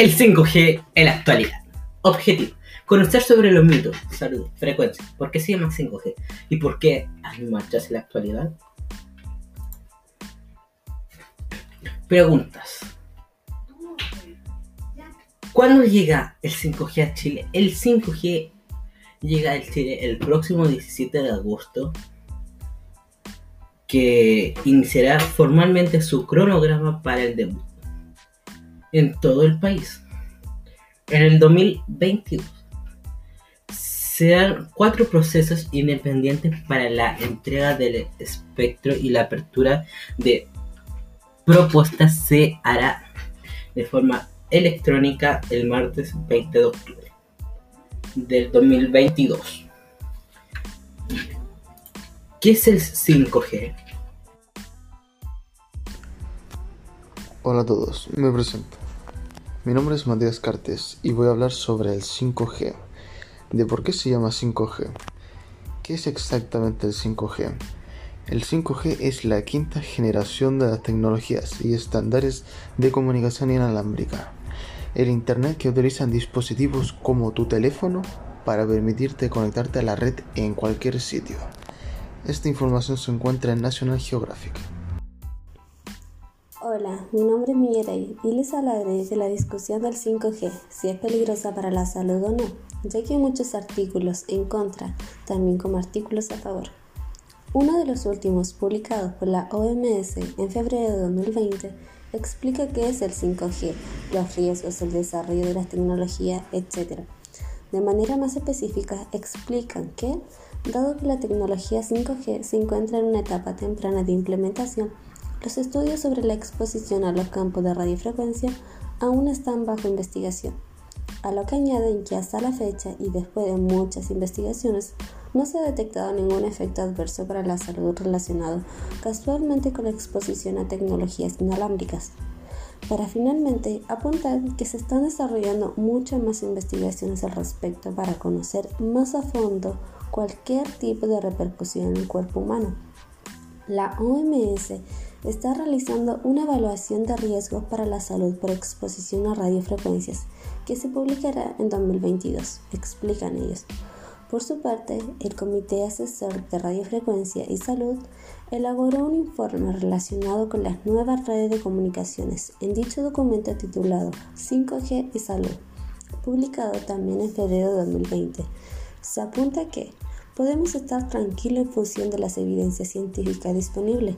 El 5G en la actualidad. Objetivo. Conocer sobre los mitos, salud, frecuencia. ¿Por qué se llama 5G? ¿Y por qué hay marchas en la actualidad? Preguntas. ¿Cuándo llega el 5G a Chile? El 5G llega a Chile el próximo 17 de agosto, que iniciará formalmente su cronograma para el debut en todo el país. En el 2022 se dan cuatro procesos independientes para la entrega del espectro y la apertura de propuestas se hará de forma electrónica el martes 20 de octubre del 2022. ¿Qué es el 5G? Hola a todos, me presento. Mi nombre es Matías Cartes y voy a hablar sobre el 5G. ¿De por qué se llama 5G? ¿Qué es exactamente el 5G? El 5G es la quinta generación de las tecnologías y estándares de comunicación inalámbrica. El Internet que utilizan dispositivos como tu teléfono para permitirte conectarte a la red en cualquier sitio. Esta información se encuentra en National Geographic. Mi nombre es Miguel y les hablaré de la discusión del 5G, si es peligrosa para la salud o no, ya que hay muchos artículos en contra, también como artículos a favor. Uno de los últimos publicados por la OMS en febrero de 2020 explica qué es el 5G, los riesgos, el desarrollo de la tecnología, etc. De manera más específica, explican que, dado que la tecnología 5G se encuentra en una etapa temprana de implementación, los estudios sobre la exposición a los campos de radiofrecuencia aún están bajo investigación, a lo que añaden que hasta la fecha y después de muchas investigaciones no se ha detectado ningún efecto adverso para la salud relacionado casualmente con la exposición a tecnologías inalámbricas. Para finalmente apuntar que se están desarrollando muchas más investigaciones al respecto para conocer más a fondo cualquier tipo de repercusión en el cuerpo humano. La OMS está realizando una evaluación de riesgos para la salud por exposición a radiofrecuencias que se publicará en 2022, explican ellos. Por su parte, el Comité Asesor de Radiofrecuencia y Salud elaboró un informe relacionado con las nuevas redes de comunicaciones en dicho documento titulado 5G y Salud, publicado también en febrero de 2020. Se apunta que podemos estar tranquilos en función de las evidencias científicas disponibles.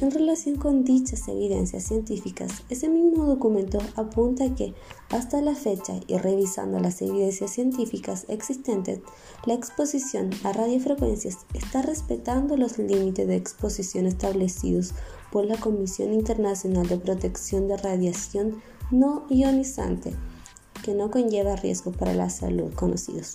En relación con dichas evidencias científicas, ese mismo documento apunta que hasta la fecha y revisando las evidencias científicas existentes, la exposición a radiofrecuencias está respetando los límites de exposición establecidos por la Comisión Internacional de Protección de Radiación no ionizante, que no conlleva riesgo para la salud conocidos.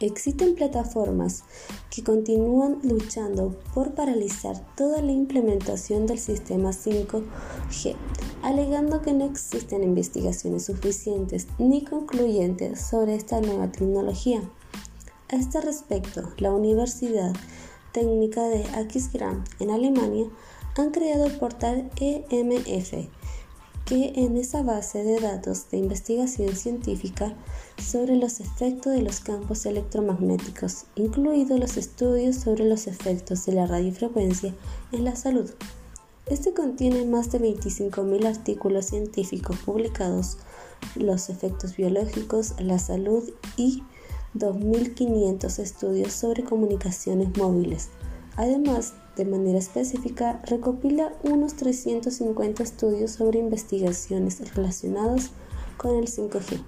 Existen plataformas que continúan luchando por paralizar toda la implementación del sistema 5G, alegando que no existen investigaciones suficientes ni concluyentes sobre esta nueva tecnología. A este respecto, la Universidad Técnica de Aquisgrán en Alemania han creado el portal EMF, que en esa base de datos de investigación científica sobre los efectos de los campos electromagnéticos, incluidos los estudios sobre los efectos de la radiofrecuencia en la salud. Este contiene más de 25.000 artículos científicos publicados, los efectos biológicos, la salud y 2.500 estudios sobre comunicaciones móviles. Además, de manera específica, recopila unos 350 estudios sobre investigaciones relacionadas con el 5G.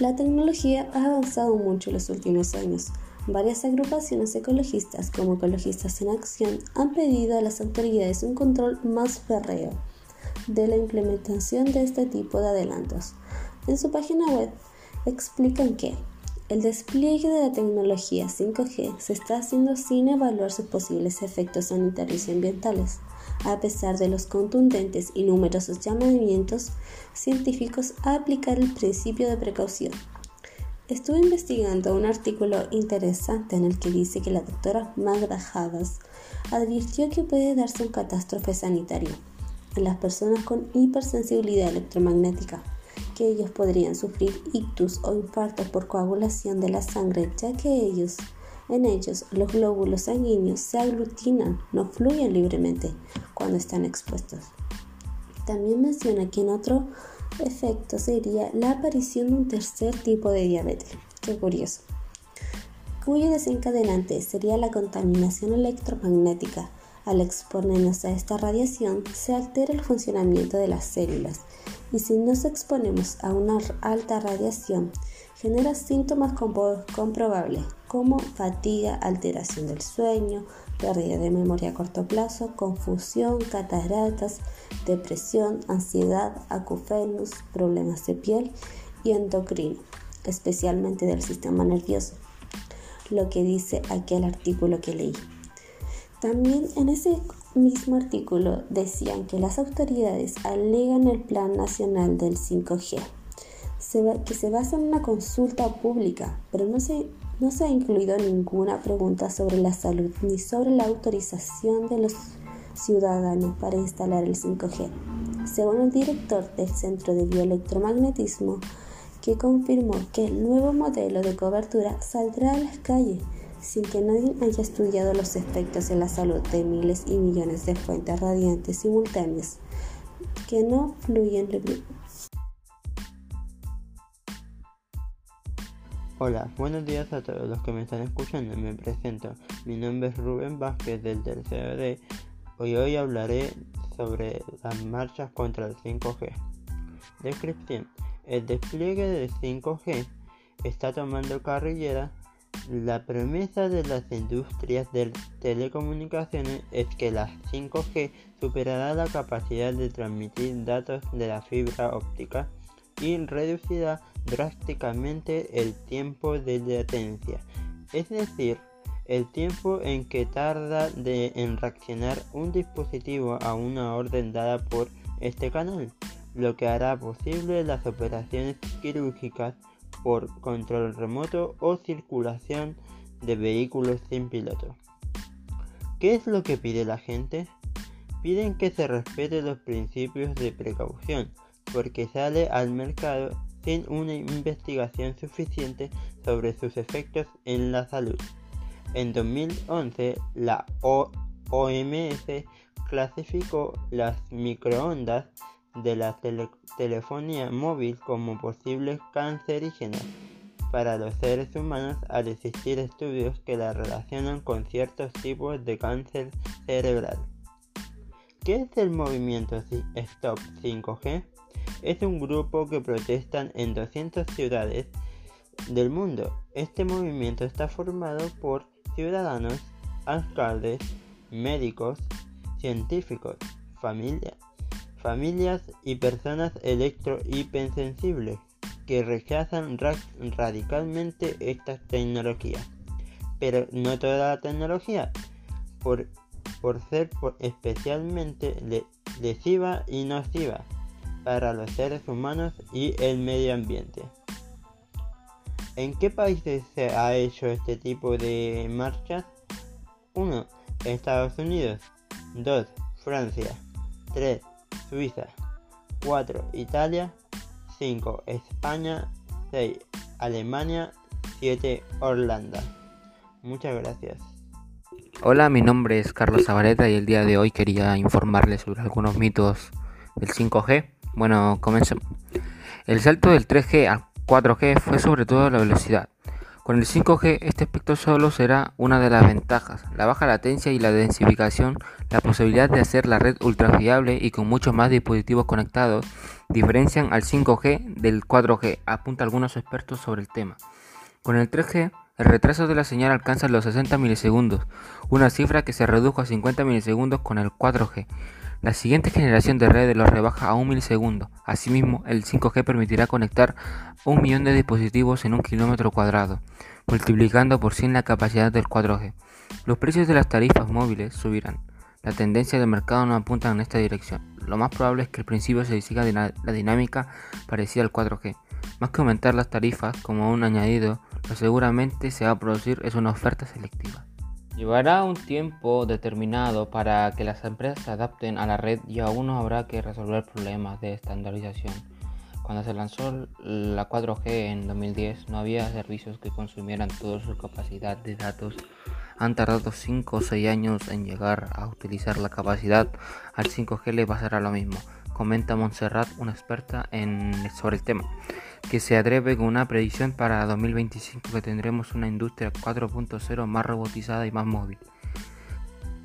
La tecnología ha avanzado mucho en los últimos años. Varias agrupaciones ecologistas, como Ecologistas en Acción, han pedido a las autoridades un control más férreo de la implementación de este tipo de adelantos. En su página web explican que el despliegue de la tecnología 5G se está haciendo sin evaluar sus posibles efectos sanitarios y ambientales, a pesar de los contundentes y numerosos llamamientos científicos a aplicar el principio de precaución. Estuve investigando un artículo interesante en el que dice que la doctora Magda Havas advirtió que puede darse un catástrofe sanitario en las personas con hipersensibilidad electromagnética que ellos podrían sufrir ictus o infartos por coagulación de la sangre, ya que ellos, en ellos los glóbulos sanguíneos se aglutinan, no fluyen libremente cuando están expuestos. También menciona que en otro efecto sería la aparición de un tercer tipo de diabetes. Qué curioso. Cuyo desencadenante sería la contaminación electromagnética. Al exponernos a esta radiación, se altera el funcionamiento de las células y si nos exponemos a una alta radiación, genera síntomas comprobables como fatiga, alteración del sueño, pérdida de memoria a corto plazo, confusión, cataratas, depresión, ansiedad, acufenus, problemas de piel y endocrino, especialmente del sistema nervioso, lo que dice aquel artículo que leí. También en ese mismo artículo decían que las autoridades alegan el Plan Nacional del 5G, que se basa en una consulta pública, pero no se, no se ha incluido ninguna pregunta sobre la salud ni sobre la autorización de los ciudadanos para instalar el 5G. Según el director del Centro de Bioelectromagnetismo, que confirmó que el nuevo modelo de cobertura saldrá a las calles sin que nadie haya estudiado los efectos en la salud de miles y millones de fuentes radiantes simultáneas que no fluyen Hola, buenos días a todos los que me están escuchando. Me presento. Mi nombre es Rubén Vázquez del tercero D. Hoy hoy hablaré sobre las marchas contra el 5G. Descripción. El despliegue del 5G está tomando carrillera la promesa de las industrias de telecomunicaciones es que la 5G superará la capacidad de transmitir datos de la fibra óptica y reducirá drásticamente el tiempo de latencia, es decir, el tiempo en que tarda de, en reaccionar un dispositivo a una orden dada por este canal, lo que hará posible las operaciones quirúrgicas por control remoto o circulación de vehículos sin piloto. ¿Qué es lo que pide la gente? Piden que se respete los principios de precaución, porque sale al mercado sin una investigación suficiente sobre sus efectos en la salud. En 2011, la OMS clasificó las microondas de la telefonía móvil como posibles cancerígenas para los seres humanos al existir estudios que la relacionan con ciertos tipos de cáncer cerebral. ¿Qué es el movimiento Stop 5G? Es un grupo que protestan en 200 ciudades del mundo. Este movimiento está formado por ciudadanos, alcaldes, médicos, científicos, familias, familias y personas electrohipersensibles que rechazan radicalmente estas tecnologías. Pero no toda la tecnología, por, por ser especialmente lesiva y nociva para los seres humanos y el medio ambiente. ¿En qué países se ha hecho este tipo de marchas? 1. Estados Unidos 2. Francia 3. Suiza 4. Italia 5. España 6. Alemania 7. Holanda. Muchas gracias. Hola, mi nombre es Carlos Zabaleta y el día de hoy quería informarles sobre algunos mitos del 5G. Bueno, comencemos. El salto del 3G al 4G fue sobre todo la velocidad. Con el 5G este aspecto solo será una de las ventajas, la baja latencia y la densificación, la posibilidad de hacer la red ultra fiable y con muchos más dispositivos conectados, diferencian al 5G del 4G, apunta algunos expertos sobre el tema. Con el 3G, el retraso de la señal alcanza los 60 milisegundos, una cifra que se redujo a 50 milisegundos con el 4G. La siguiente generación de redes lo rebaja a un milisegundo. Asimismo, el 5G permitirá conectar un millón de dispositivos en un kilómetro cuadrado, multiplicando por 100 la capacidad del 4G. Los precios de las tarifas móviles subirán. La tendencia del mercado no apunta en esta dirección. Lo más probable es que al principio se siga la dinámica parecida al 4G. Más que aumentar las tarifas como un añadido, lo seguramente se va a producir es una oferta selectiva. Llevará un tiempo determinado para que las empresas se adapten a la red y aún no habrá que resolver problemas de estandarización Cuando se lanzó la 4G en 2010 no había servicios que consumieran toda su capacidad de datos. Han tardado 5 o 6 años en llegar a utilizar la capacidad. Al 5G le pasará lo mismo, comenta Montserrat, una experta en, sobre el tema, que se atreve con una predicción para 2025 que tendremos una industria 4.0 más robotizada y más móvil.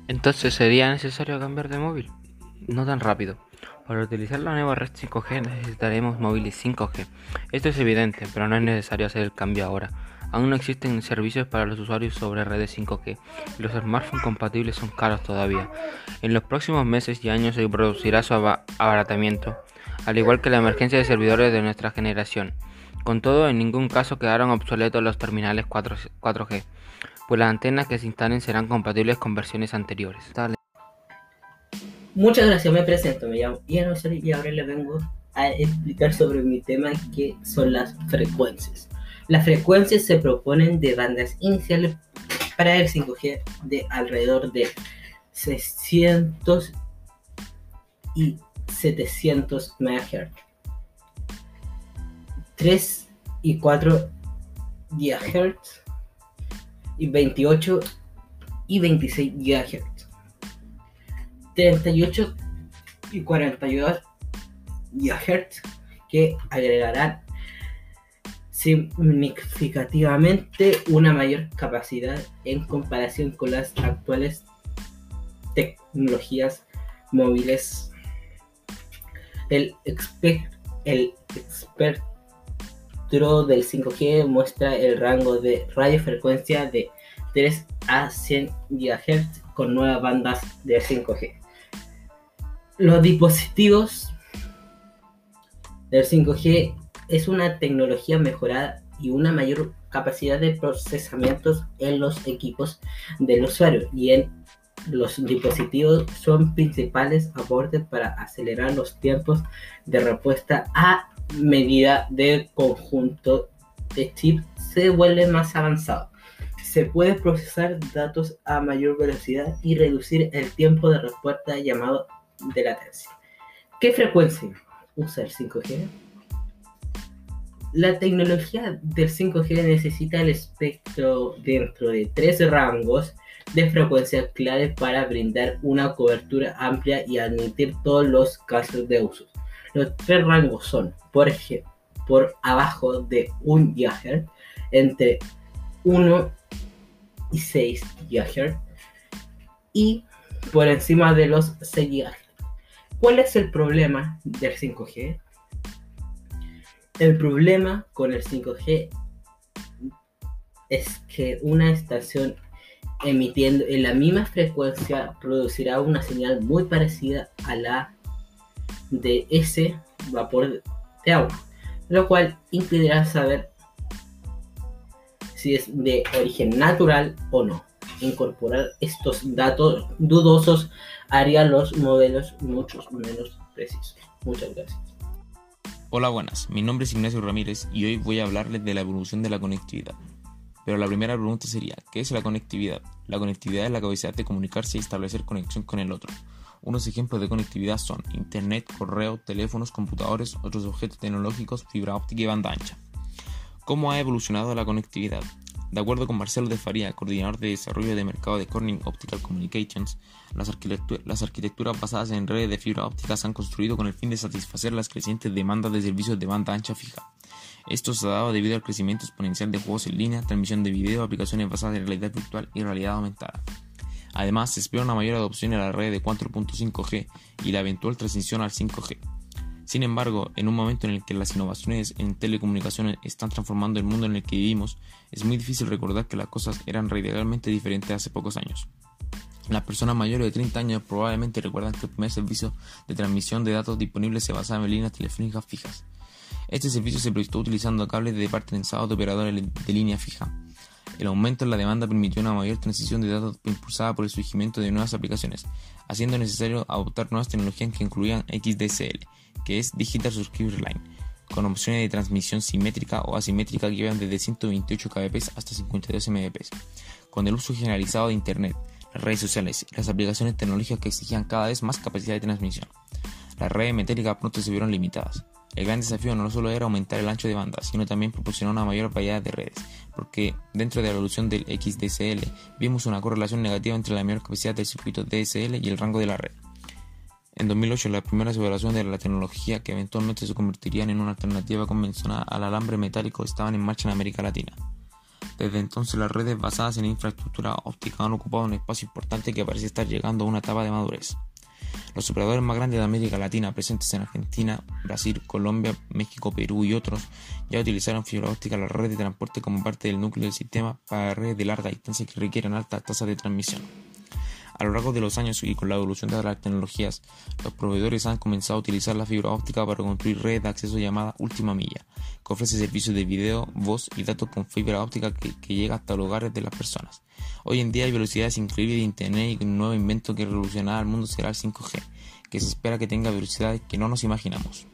Entonces sería necesario cambiar de móvil, no tan rápido. Para utilizar la nueva red 5G necesitaremos móviles 5G. Esto es evidente, pero no es necesario hacer el cambio ahora. Aún no existen servicios para los usuarios sobre redes 5G y los smartphones compatibles son caros todavía. En los próximos meses y años se producirá su abaratamiento, al igual que la emergencia de servidores de nuestra generación. Con todo, en ningún caso quedaron obsoletos los terminales 4, g pues las antenas que se instalen serán compatibles con versiones anteriores. Muchas gracias, me presento, me llamo Ian y ahora les vengo a explicar sobre mi tema que son las frecuencias. Las frecuencias se proponen de bandas iniciales para el 5G de alrededor de 600 y 700 MHz, 3 y 4 GHz y 28 y 26 GHz. 38 y 42 GHz que agregarán significativamente una mayor capacidad en comparación con las actuales tecnologías móviles. El, espectro del 5G muestra el rango de radiofrecuencia de 3 a 100 GHz con nuevas bandas de 5G los dispositivos del 5G es una tecnología mejorada y una mayor capacidad de procesamiento en los equipos del usuario y en los dispositivos son principales aportes para acelerar los tiempos de respuesta a medida del conjunto de chips se vuelve más avanzado. Se puede procesar datos a mayor velocidad y reducir el tiempo de respuesta llamado de latencia. ¿Qué frecuencia usa el 5G? La tecnología del 5G necesita el espectro dentro de tres rangos de frecuencia clave para brindar una cobertura amplia y admitir todos los casos de uso. Los tres rangos son, por ejemplo, por abajo de 1 GHz, entre 1 y 6 GHz y por encima de los 6 GHz. ¿Cuál es el problema del 5G? El problema con el 5G es que una estación emitiendo en la misma frecuencia producirá una señal muy parecida a la de ese vapor de agua, lo cual impedirá saber si es de origen natural o no. Incorporar estos datos dudosos haría los modelos mucho menos precisos. Muchas gracias. Hola, buenas. Mi nombre es Ignacio Ramírez y hoy voy a hablarles de la evolución de la conectividad. Pero la primera pregunta sería, ¿qué es la conectividad? La conectividad es la capacidad de comunicarse y establecer conexión con el otro. Unos ejemplos de conectividad son Internet, correo, teléfonos, computadores, otros objetos tecnológicos, fibra óptica y banda ancha. ¿Cómo ha evolucionado la conectividad? De acuerdo con Marcelo de Faría, coordinador de desarrollo de mercado de Corning Optical Communications, las, arquitecturas basadas en redes de fibra óptica se han construido con el fin de satisfacer las crecientes demandas de servicios de banda ancha fija. Esto se ha dado debido al crecimiento exponencial de juegos en línea, transmisión de video, aplicaciones basadas en realidad virtual y realidad aumentada. Además, se espera una mayor adopción en la red de 4.5G y la eventual transición al 5G. Sin embargo, en un momento en el que las innovaciones en telecomunicaciones están transformando el mundo en el que vivimos, es muy difícil recordar que las cosas eran radicalmente diferentes hace pocos años. Las personas mayores de 30 años probablemente recuerdan que el primer servicio de transmisión de datos disponible se basaba en líneas telefónicas fijas. Este servicio se prestó utilizando cables de pensados de operadores de línea fija. El aumento en la demanda permitió una mayor transición de datos impulsada por el surgimiento de nuevas aplicaciones, haciendo necesario adoptar nuevas tecnologías que incluían XDSL, que es Digital Subscriber Line, con opciones de transmisión simétrica o asimétrica que van desde 128 kbps hasta 52 mbps. Con el uso generalizado de Internet, las redes sociales y las aplicaciones tecnológicas que exigían cada vez más capacidad de transmisión. Las redes metálicas pronto se vieron limitadas. El gran desafío no solo era aumentar el ancho de banda, sino también proporcionar una mayor variedad de redes, porque dentro de la evolución del XDSL vimos una correlación negativa entre la mayor capacidad del circuito DSL y el rango de la red. En 2008, las primeras evaluaciones de la tecnología que eventualmente se convertirían en una alternativa convencional al alambre metálico estaban en marcha en América Latina. Desde entonces, las redes basadas en infraestructura óptica han ocupado un espacio importante que parece estar llegando a una etapa de madurez. Los operadores más grandes de América Latina, presentes en Argentina, Brasil, Colombia, México, Perú y otros, ya utilizaron fibra óptica en la red de transporte como parte del núcleo del sistema para redes de larga distancia que requieren altas tasas de transmisión. A lo largo de los años y con la evolución de las tecnologías, los proveedores han comenzado a utilizar la fibra óptica para construir redes de acceso llamada última milla, que ofrece servicios de video, voz y datos con fibra óptica que, llega hasta los hogares de las personas. Hoy en día hay velocidades increíbles de Internet y un nuevo invento que revolucionará el mundo será el 5G, que se espera que tenga velocidades que no nos imaginamos.